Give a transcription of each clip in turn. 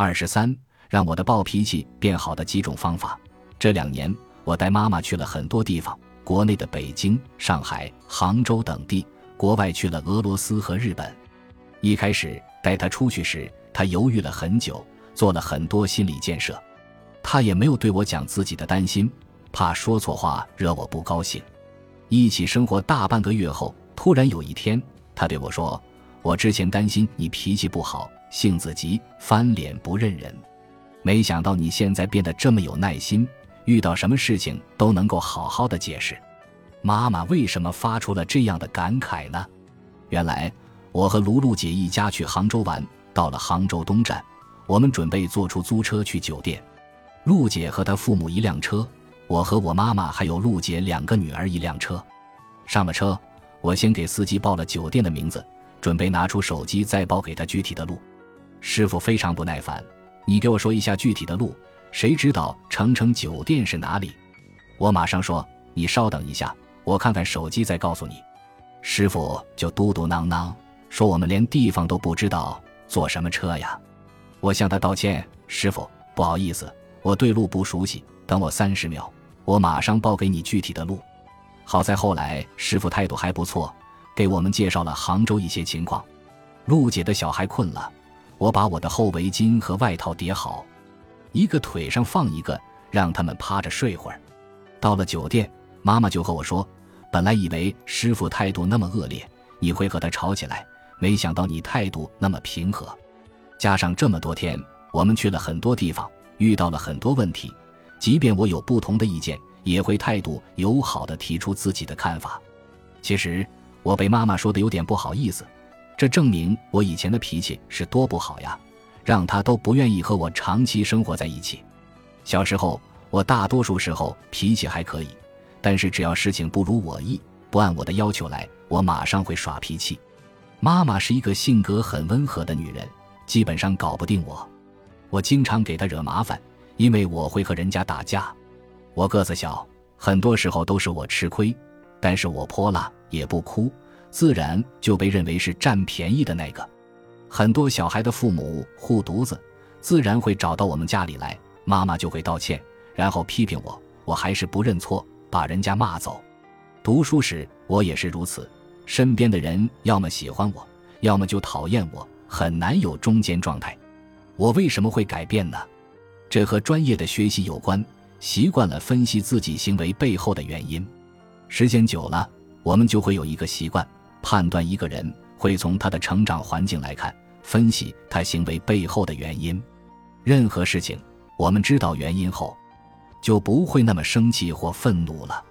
二十三，让我的暴脾气变好的几种方法。这两年，我带妈妈去了很多地方，国内的北京、上海、杭州等地，国外去了俄罗斯和日本。一开始带她出去时，她犹豫了很久，做了很多心理建设。她也没有对我讲自己的担心，怕说错话惹我不高兴。一起生活大半个月后，突然有一天，她对我说：“我之前担心你脾气不好。”性子急，翻脸不认人，没想到你现在变得这么有耐心，遇到什么事情都能够好好的解释。妈妈为什么发出了这样的感慨呢？原来我和卢璐姐一家去杭州玩，到了杭州东站，我们准备坐出租车去酒店，陆姐和她父母一辆车，我和我妈妈还有陆姐两个女儿一辆车。上了车，我先给司机报了酒店的名字，准备拿出手机再报给他具体的路。师傅非常不耐烦，你给我说一下具体的路，谁知道城城酒店是哪里？我马上说，你稍等一下，我看看手机再告诉你。师傅就嘟嘟囔囔说，我们连地方都不知道，坐什么车呀？我向他道歉，师傅不好意思，我对路不熟悉，等我三十秒，我马上报给你具体的路。好在后来师傅态度还不错，给我们介绍了杭州一些情况。陆姐的小孩困了。我把我的厚围巾和外套叠好，一个腿上放一个，让他们趴着睡会儿。到了酒店，妈妈就和我说：“本来以为师傅态度那么恶劣，你会和他吵起来，没想到你态度那么平和。加上这么多天，我们去了很多地方，遇到了很多问题，即便我有不同的意见，也会态度友好的提出自己的看法。其实我被妈妈说的有点不好意思。”这证明我以前的脾气是多不好呀，让他都不愿意和我长期生活在一起。小时候，我大多数时候脾气还可以，但是只要事情不如我意，不按我的要求来，我马上会耍脾气。妈妈是一个性格很温和的女人，基本上搞不定我。我经常给她惹麻烦，因为我会和人家打架。我个子小，很多时候都是我吃亏，但是我泼辣也不哭。自然就被认为是占便宜的那个。很多小孩的父母护犊子，自然会找到我们家里来，妈妈就会道歉，然后批评我，我还是不认错，把人家骂走。读书时我也是如此，身边的人要么喜欢我，要么就讨厌我，很难有中间状态。我为什么会改变呢？这和专业的学习有关，习惯了分析自己行为背后的原因，时间久了，我们就会有一个习惯。判断一个人会从他的成长环境来看，分析他行为背后的原因。任何事情，我们知道原因后，就不会那么生气或愤怒了。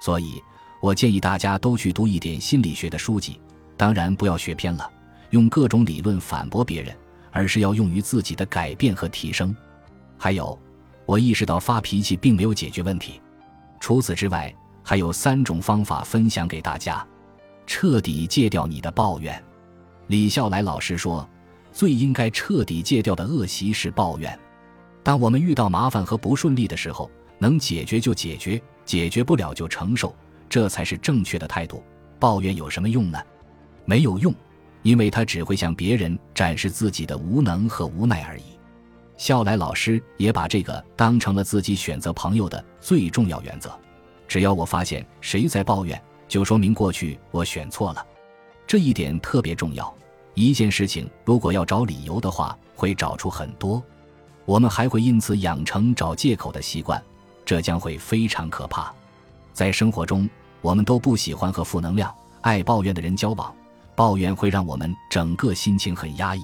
所以，我建议大家都去读一点心理学的书籍，当然不要学偏了，用各种理论反驳别人，而是要用于自己的改变和提升。还有，我意识到发脾气并没有解决问题。除此之外，还有三种方法分享给大家。彻底戒掉你的抱怨，李笑来老师说，最应该彻底戒掉的恶习是抱怨。当我们遇到麻烦和不顺利的时候，能解决就解决，解决不了就承受，这才是正确的态度。抱怨有什么用呢？没有用，因为他只会向别人展示自己的无能和无奈而已。笑来老师也把这个当成了自己选择朋友的最重要原则。只要我发现谁在抱怨。就说明过去我选错了，这一点特别重要。一件事情如果要找理由的话，会找出很多，我们还会因此养成找借口的习惯，这将会非常可怕。在生活中，我们都不喜欢和负能量、爱抱怨的人交往，抱怨会让我们整个心情很压抑。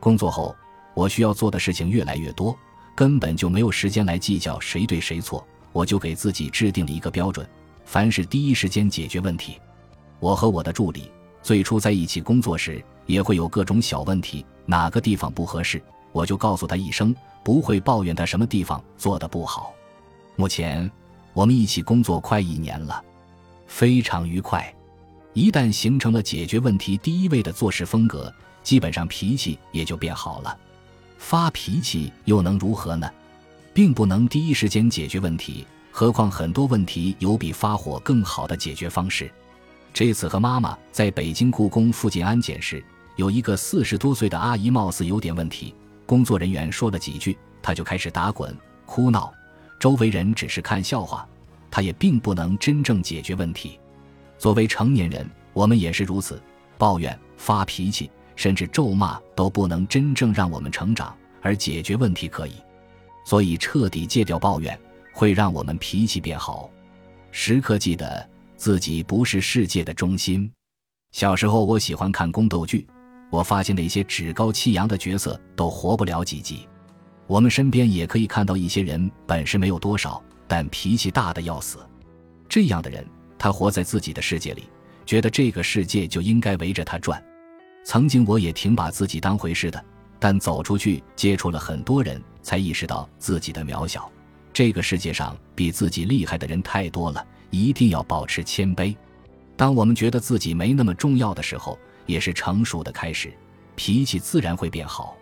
工作后，我需要做的事情越来越多，根本就没有时间来计较谁对谁错，我就给自己制定了一个标准。凡是第一时间解决问题。我和我的助理最初在一起工作时，也会有各种小问题，哪个地方不合适，我就告诉他一声，不会抱怨他什么地方做的不好。目前我们一起工作快一年了，非常愉快。一旦形成了解决问题第一位的做事风格，基本上脾气也就变好了。发脾气又能如何呢？并不能第一时间解决问题。何况很多问题有比发火更好的解决方式。这次和妈妈在北京故宫附近安检时，有一个四十多岁的阿姨，貌似有点问题。工作人员说了几句，她就开始打滚、哭闹，周围人只是看笑话，她也并不能真正解决问题。作为成年人，我们也是如此，抱怨、发脾气，甚至咒骂都不能真正让我们成长，而解决问题可以。所以，彻底戒掉抱怨，会让我们脾气变好。时刻记得自己不是世界的中心。小时候，我喜欢看宫斗剧。我发现那些趾高气扬的角色都活不了几集。我们身边也可以看到一些人本事没有多少，但脾气大的要死。这样的人，他活在自己的世界里，觉得这个世界就应该围着他转。曾经我也挺把自己当回事的，但走出去接触了很多人，才意识到自己的渺小。这个世界上比自己厉害的人太多了，一定要保持谦卑。当我们觉得自己没那么重要的时候。也是成熟的开始，脾气自然会变好。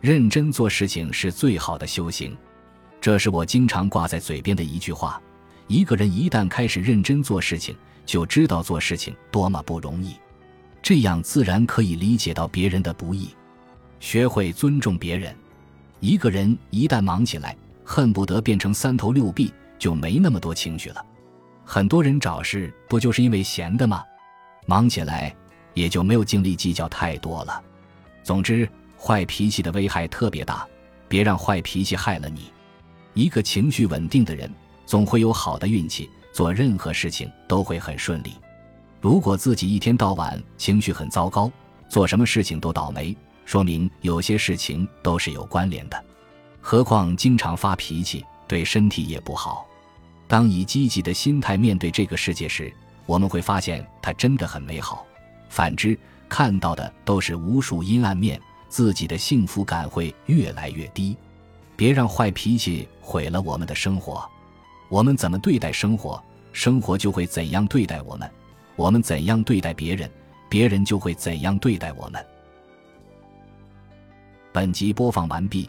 认真做事情是最好的修行，这是我经常挂在嘴边的一句话。一个人一旦开始认真做事情，就知道做事情多么不容易，这样自然可以理解到别人的不易，学会尊重别人。一个人一旦忙起来，恨不得变成三头六臂，就没那么多情绪了。很多人找事不就是因为闲的吗？忙起来。也就没有精力计较太多了。总之，坏脾气的危害特别大，别让坏脾气害了你。一个情绪稳定的人，总会有好的运气，做任何事情都会很顺利。如果自己一天到晚情绪很糟糕，做什么事情都倒霉，说明有些事情都是有关联的。何况经常发脾气，对身体也不好。当以积极的心态面对这个世界时，我们会发现它真的很美好。反之，看到的都是无数阴暗面，自己的幸福感会越来越低。别让坏脾气毁了我们的生活。我们怎么对待生活，生活就会怎样对待我们；我们怎样对待别人，别人就会怎样对待我们。本集播放完毕，